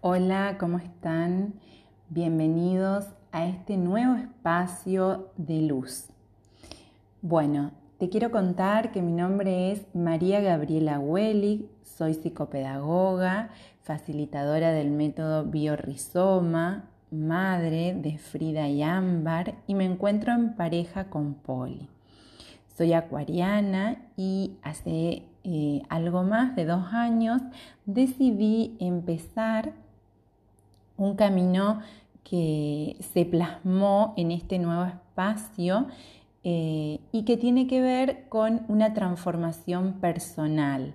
Hola, ¿cómo están? Bienvenidos a este nuevo espacio de luz. Bueno, te quiero contar que mi nombre es María Gabriela Wellig, soy psicopedagoga, facilitadora del método Biorrizoma, madre de Frida y Ámbar y me encuentro en pareja con Poli. Soy acuariana y hace eh, algo más de dos años decidí empezar un camino que se plasmó en este nuevo espacio eh, y que tiene que ver con una transformación personal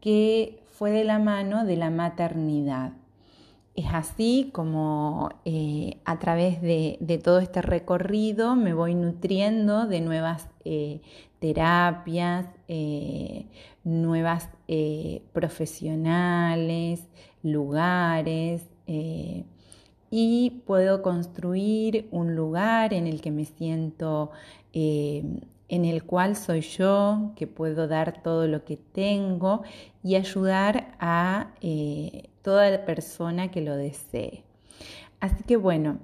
que fue de la mano de la maternidad. Es así como eh, a través de, todo este recorrido me voy nutriendo de nuevas eh, terapias, nuevas profesionales, lugares, eh, y puedo construir un lugar en el que me siento, eh, en el cual soy yo, que puedo dar todo lo que tengo y ayudar a eh, toda persona que lo desee. Así que bueno,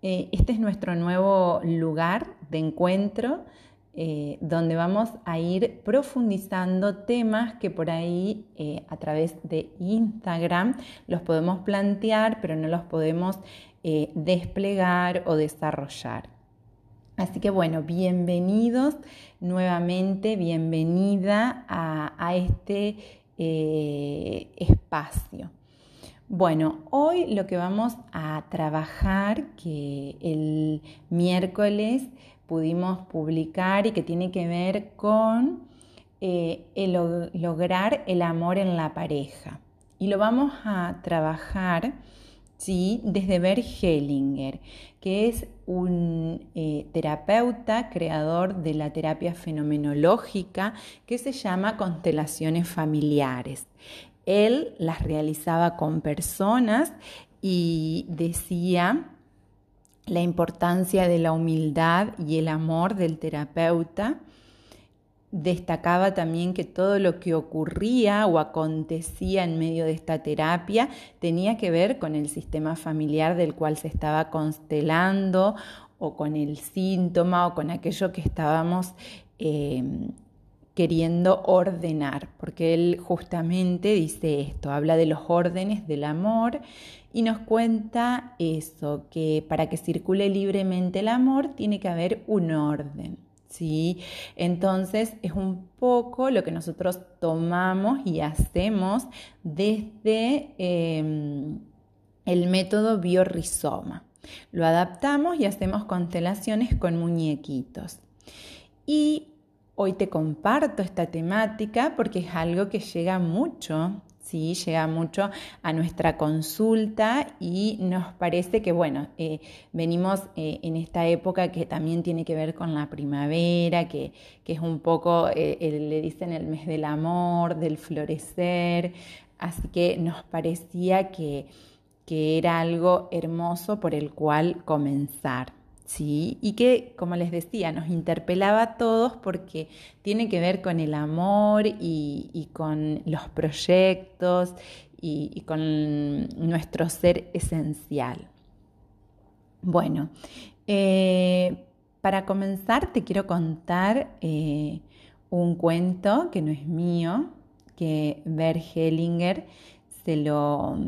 este es nuestro nuevo lugar de encuentro eh, donde vamos a ir profundizando temas que por ahí eh, a través de Instagram los podemos plantear, pero no los podemos eh, desplegar o desarrollar. Así que bueno, bienvenidos nuevamente, bienvenida a este espacio. Bueno, hoy lo que vamos a trabajar, que el miércoles pudimos publicar y que tiene que ver con eh, lograr el amor en la pareja. Y lo vamos a trabajar ¿sí? desde Bert Hellinger, que es un eh, terapeuta creador de la terapia fenomenológica que se llama constelaciones familiares. Él las realizaba con personas y decía la importancia de la humildad y el amor del terapeuta. Destacaba también que todo lo que ocurría o acontecía en medio de esta terapia tenía que ver con el sistema familiar del cual se estaba constelando o con el síntoma o con aquello que estábamos eh, queriendo ordenar, porque él justamente dice esto, habla de los órdenes del amor y nos cuenta eso, que para que circule libremente el amor tiene que haber un orden. ¿sí? Entonces es un poco lo que nosotros tomamos y hacemos desde em, el método biorrizoma. Lo adaptamos y hacemos constelaciones con muñequitos. Y hoy te comparto esta temática porque es algo que llega mucho ¿sí? llega mucho a nuestra consulta y nos parece que, bueno, eh, venimos eh, en esta época que también tiene que ver con la primavera, que, es un poco, eh, le dicen el mes del amor, del florecer, así que nos parecía que, que era algo hermoso por el cual comenzar. ¿Sí? Y que, como les decía, nos interpelaba a todos porque tiene que ver con el amor y, con los proyectos y, con nuestro ser esencial. Bueno, eh, para comenzar te quiero contar eh, un cuento que no es mío, que Bert Hellinger se lo,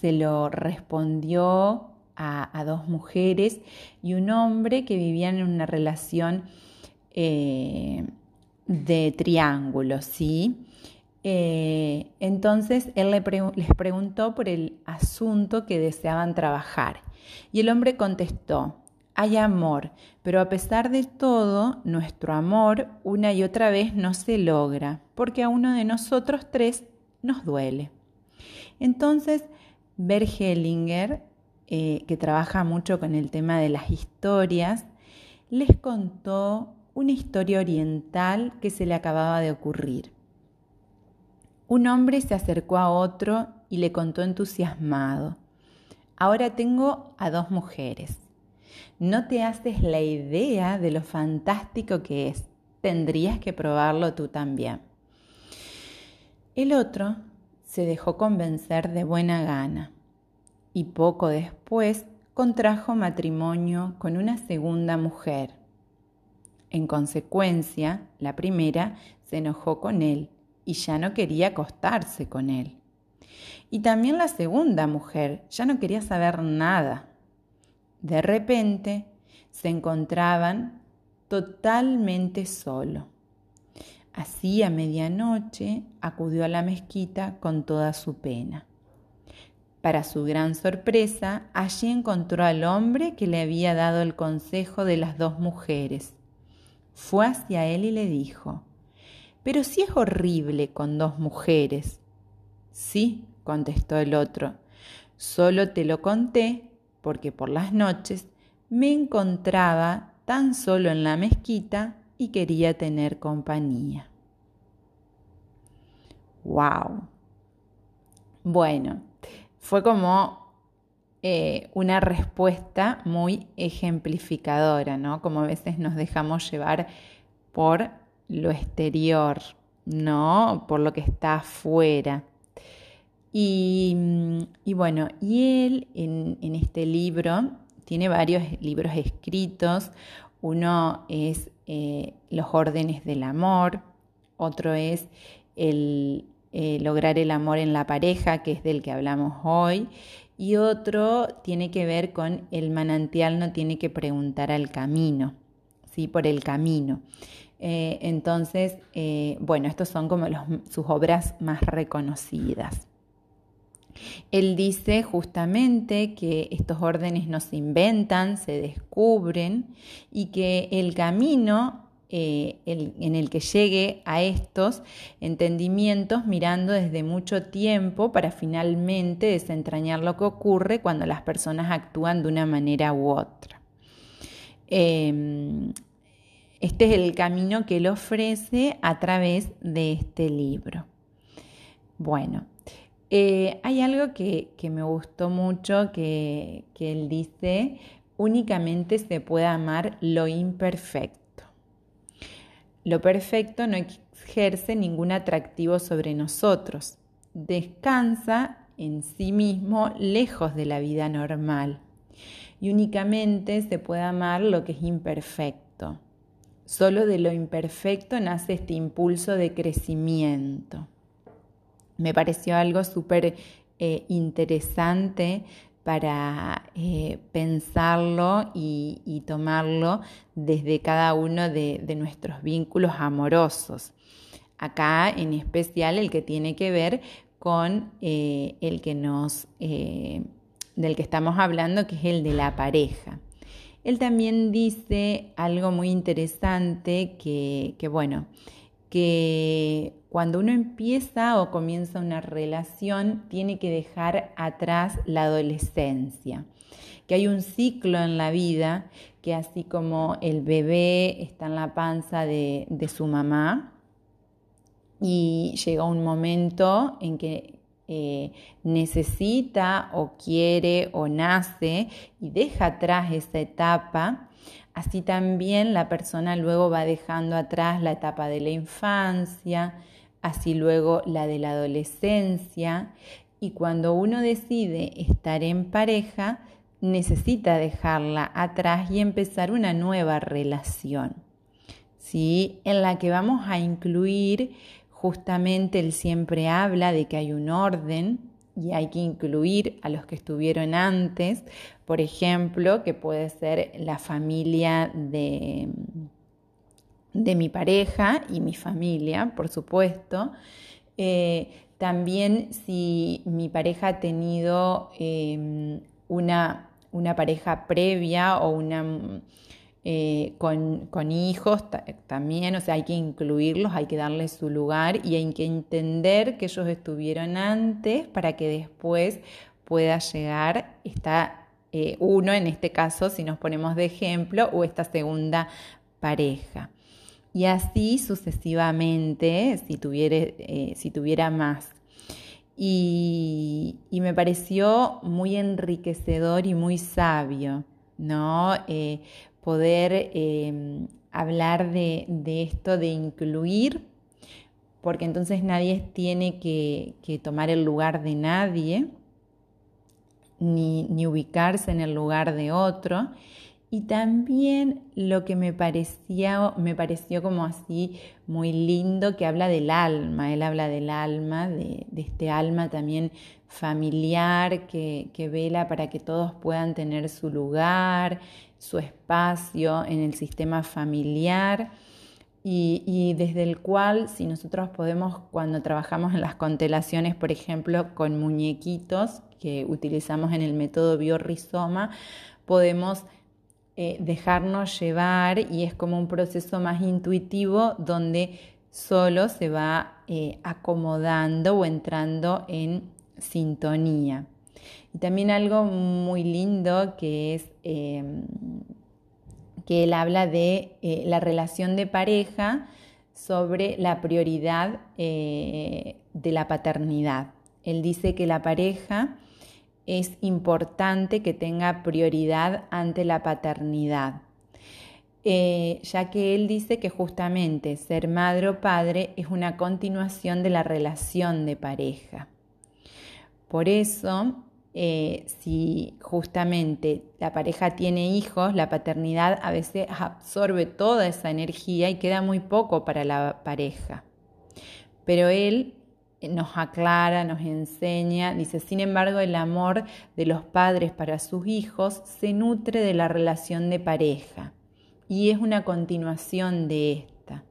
se lo respondió a, dos mujeres y un hombre que vivían en una relación eh, de triángulo, ¿sí? Eh, entonces él les preguntó por el asunto que deseaban trabajar y el hombre contestó, hay amor, pero a pesar de todo, nuestro amor una y otra vez no se logra, porque a uno de nosotros tres nos duele. Entonces, Bergelinger eh, que trabaja mucho con el tema de las historias, les contó una historia oriental que se le acababa de ocurrir. Un hombre se acercó a otro y le contó entusiasmado, ahora tengo a dos mujeres. No te haces la idea de lo fantástico que es, tendrías que probarlo tú también. El otro se dejó convencer de buena gana y poco después contrajo matrimonio con una segunda mujer. En consecuencia, la primera se enojó con él y ya no quería acostarse con él. Y también la segunda mujer ya no quería saber nada. De repente se encontraban totalmente solo. Así a medianoche acudió a la mezquita con toda su pena. Para su gran sorpresa, allí encontró al hombre que le había dado el consejo de las dos mujeres. Fue hacia él y le dijo, Pero si es horrible con dos mujeres. Sí, contestó el otro, solo te lo conté porque por las noches me encontraba tan solo en la mezquita y quería tener compañía. ¡Wow! Bueno, fue como eh, una respuesta muy ejemplificadora, ¿no? Como a veces nos dejamos llevar por lo exterior, ¿no? Por lo que está afuera. Y, bueno, y él en, en este libro tiene varios libros escritos. Uno es eh, los órdenes del amor, otro es el eh, lograr el amor en la pareja, que es del que hablamos hoy, y otro tiene que ver con el manantial no tiene que preguntar al camino, ¿sí? por el camino. Eh, entonces, bueno, estos son como sus obras más reconocidas. Él dice justamente que estos órdenes no se inventan, se descubren y que el camino eh, en el que llegue a estos entendimientos mirando desde mucho tiempo para finalmente desentrañar lo que ocurre cuando las personas actúan de una manera u otra. Em, este es el camino que él ofrece a través de este libro. Bueno, eh, hay algo que, me gustó mucho que, que él dice, únicamente se puede amar lo imperfecto. Lo perfecto no ejerce ningún atractivo sobre nosotros, descansa en sí mismo lejos de la vida normal. Y únicamente se puede amar lo que es imperfecto. Solo de lo imperfecto nace este impulso de crecimiento. Me pareció algo súper eh, interesante para eh, pensarlo y, tomarlo desde cada uno de, nuestros vínculos amorosos. Acá en especial el que tiene que ver con eh, el que nos, del que estamos hablando, que es el de la pareja. Él también dice algo muy interesante que bueno, que cuando uno empieza o comienza una relación, tiene que dejar atrás la adolescencia, que hay un ciclo en la vida que así como el bebé está en la panza de, su mamá y llega un momento en que eh, necesita o quiere o nace y deja atrás esa etapa, Así también la persona luego va dejando atrás la etapa de la infancia, así luego la de la adolescencia y cuando uno decide estar en pareja, necesita dejarla atrás y empezar una nueva relación, ¿sí? En la que vamos a incluir justamente, él siempre habla de que hay un orden, y hay que incluir a los que estuvieron antes, por ejemplo, que puede ser la familia de, de mi pareja y mi familia, por supuesto. Eh, también si mi pareja ha tenido em, una, una pareja previa o una eh, con, hijos también, o sea, hay que incluirlos, hay que darles su lugar y hay que entender que ellos estuvieron antes para que después pueda llegar esta, eh, uno, en este caso, si nos ponemos de ejemplo, o esta segunda pareja. Y así sucesivamente, si tuviera, eh, si tuviera más. Y, me pareció muy enriquecedor y muy sabio, ¿no? poder em, hablar de, esto de incluir porque entonces nadie tiene que, tomar el lugar de nadie, ni, ni ubicarse en el lugar de otro. Y también lo que me parecía, me pareció como así muy lindo, que habla del alma, él habla del alma, de, este alma también familiar que, que, vela para que todos puedan tener su lugar, su espacio en el sistema familiar y, desde el cual si nosotros podemos, cuando trabajamos en las constelaciones, por ejemplo, con muñequitos que utilizamos en el método biorrizoma, podemos eh, dejarnos llevar y es como un proceso más intuitivo donde solo se va eh, acomodando o entrando en sintonía. Y también algo muy lindo que es em, que él habla de eh, la relación de pareja sobre la prioridad de la paternidad. Él dice que la pareja es importante que tenga prioridad ante la paternidad, eh, ya que él dice que justamente ser madre o padre es una continuación de la relación de pareja. Por eso, eh, si justamente la pareja tiene hijos, la paternidad a veces absorbe toda esa energía y queda muy poco para la pareja. Pero él nos aclara, nos enseña, dice, sin embargo, el amor de los padres para sus hijos se nutre de la relación de pareja y es una continuación de esta.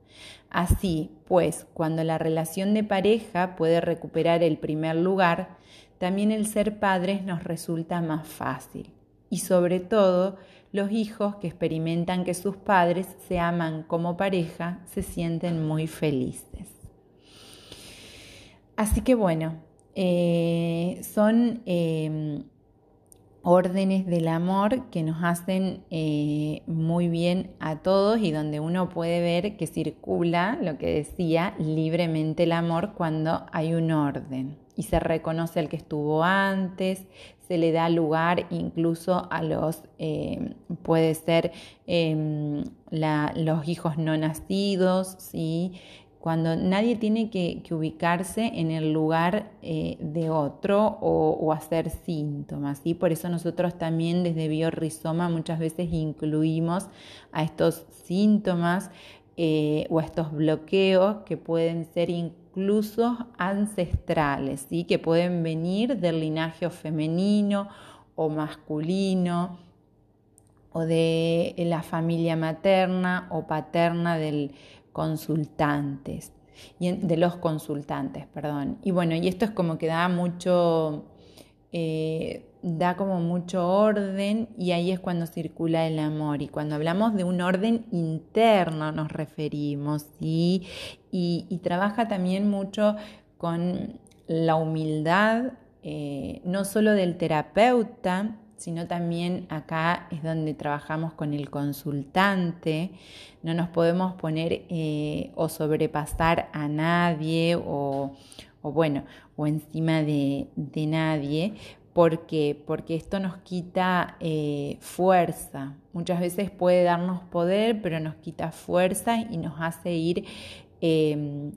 Así, pues, cuando la relación de pareja puede recuperar el primer lugar, también el ser padres nos resulta más fácil. Y sobre todo, los hijos que experimentan que sus padres se aman como pareja se sienten muy felices. Así que bueno, eh, son em, órdenes del amor que nos hacen eh, muy bien a todos y donde uno puede ver que circula, lo que decía, libremente el amor cuando hay un orden y se reconoce al que estuvo antes, se le da lugar incluso a los, eh, puede ser em, los hijos no nacidos, ¿sí? Cuando nadie tiene que, ubicarse en el lugar eh, de otro o, hacer síntomas. ¿sí? Por eso nosotros también desde Biorrizoma muchas veces incluimos a estos síntomas eh, o estos bloqueos que pueden ser incluso ancestrales, ¿sí? que pueden venir del linaje femenino o masculino o de la familia materna o paterna del consultantes, y de los consultantes, perdón. Y bueno, y esto es como que da mucho, eh, da como mucho orden y ahí es cuando circula el amor. Y cuando hablamos de un orden interno nos referimos, y, y, trabaja también mucho con la humildad, eh, no solo del terapeuta, sino también acá es donde trabajamos con el consultante. No nos podemos poner eh, o sobrepasar a nadie o, bueno, o encima de, nadie. ¿Por qué? Porque esto nos quita eh, fuerza. Muchas veces puede darnos poder, pero nos quita fuerza y nos hace ir em,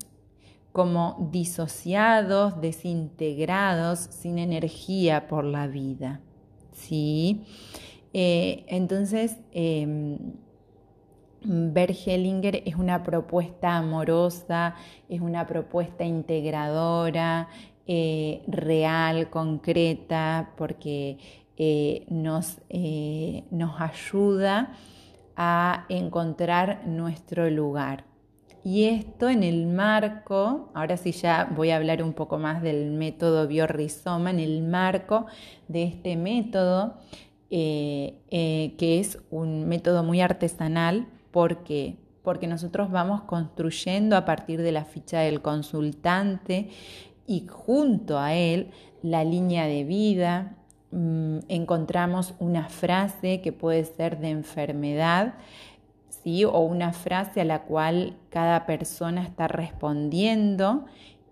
como disociados, desintegrados, sin energía por la vida. ¿Sí? Eh, entonces, eh, es una propuesta amorosa, es una propuesta integradora, eh, real, concreta, porque eh, nos, nos ayuda a encontrar nuestro lugar. Y esto en el marco, ahora sí ya voy a hablar un poco más del método biorrizoma, en el marco de este método, eh, eh, que es un método muy artesanal, ¿por qué? Porque nosotros vamos construyendo a partir de la ficha del consultante y junto a él la línea de vida, mm, encontramos una frase que puede ser de enfermedad o una frase a la cual cada persona está respondiendo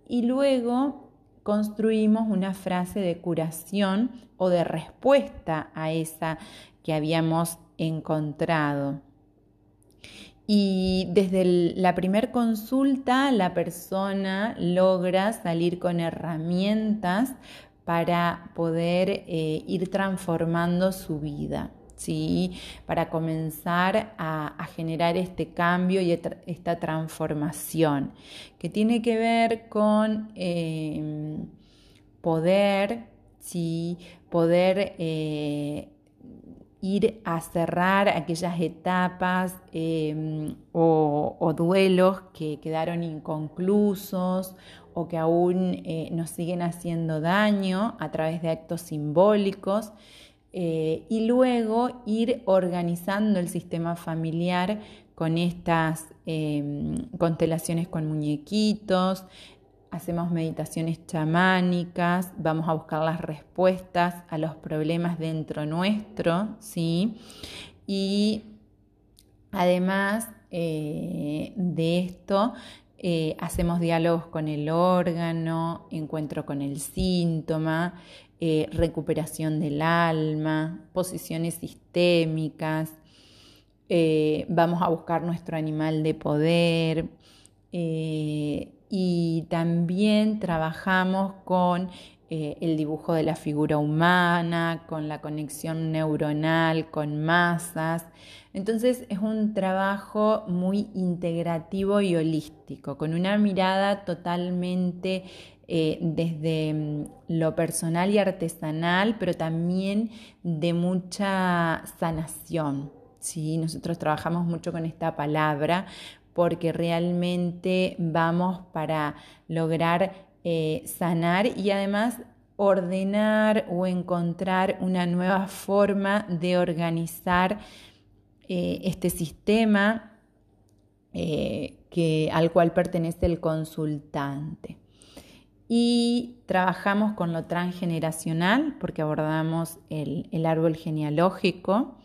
y luego construimos una frase de curación o de respuesta a esa que habíamos encontrado. Y desde la primer consulta la persona logra salir con herramientas para poder eh, ir transformando su vida. ¿Sí? para comenzar a, generar este cambio y esta transformación, que tiene que ver con em, poder, ¿sí? poder eh, ir a cerrar aquellas etapas em, o, duelos que quedaron inconclusos o que aún eh, nos siguen haciendo daño a través de actos simbólicos eh, y luego ir organizando el sistema familiar con estas em, constelaciones con muñequitos, hacemos meditaciones chamánicas, vamos a buscar las respuestas a los problemas dentro nuestro, ¿sí? Y además eh, de esto, eh, hacemos diálogos con el órgano, encuentro con el síntoma, eh, recuperación del alma, posiciones sistémicas, vamos a buscar nuestro animal de poder y también trabajamos con eh, el dibujo de la figura humana, con la conexión neuronal, con masas. Entonces es un trabajo muy integrativo y holístico, con una mirada totalmente eh, desde mm, lo personal y artesanal, pero también de mucha sanación. ¿sí? Nosotros trabajamos mucho con esta palabra porque realmente vamos para lograr eh, sanar y además ordenar o encontrar una nueva forma de organizar eh, este sistema que, al cual pertenece el consultante. Y trabajamos con lo transgeneracional porque abordamos el árbol genealógico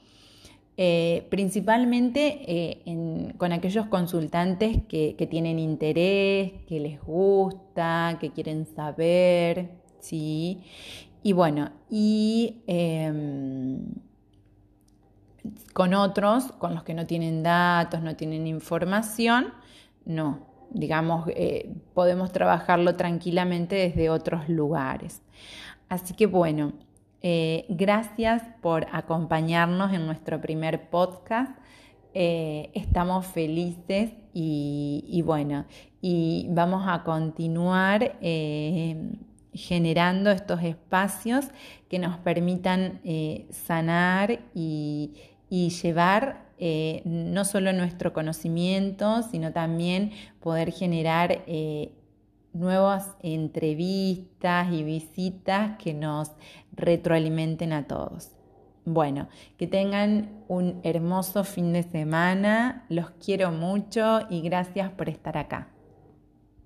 eh, principalmente eh, con aquellos consultantes que, tienen interés, que les gusta, que quieren saber, ¿sí? Y bueno, y em, con otros, con los que no tienen datos, no tienen información, no, digamos, eh, podemos trabajarlo tranquilamente desde otros lugares. Así que bueno, eh, gracias por acompañarnos en nuestro primer podcast. Eh, estamos felices y, bueno, y vamos a continuar generando estos espacios que nos permitan sanar y, y llevar no solo nuestro conocimiento, sino también poder generar nuevas entrevistas y visitas que nos retroalimenten a todos. Bueno, que tengan un hermoso fin de semana, los quiero mucho y gracias por estar acá.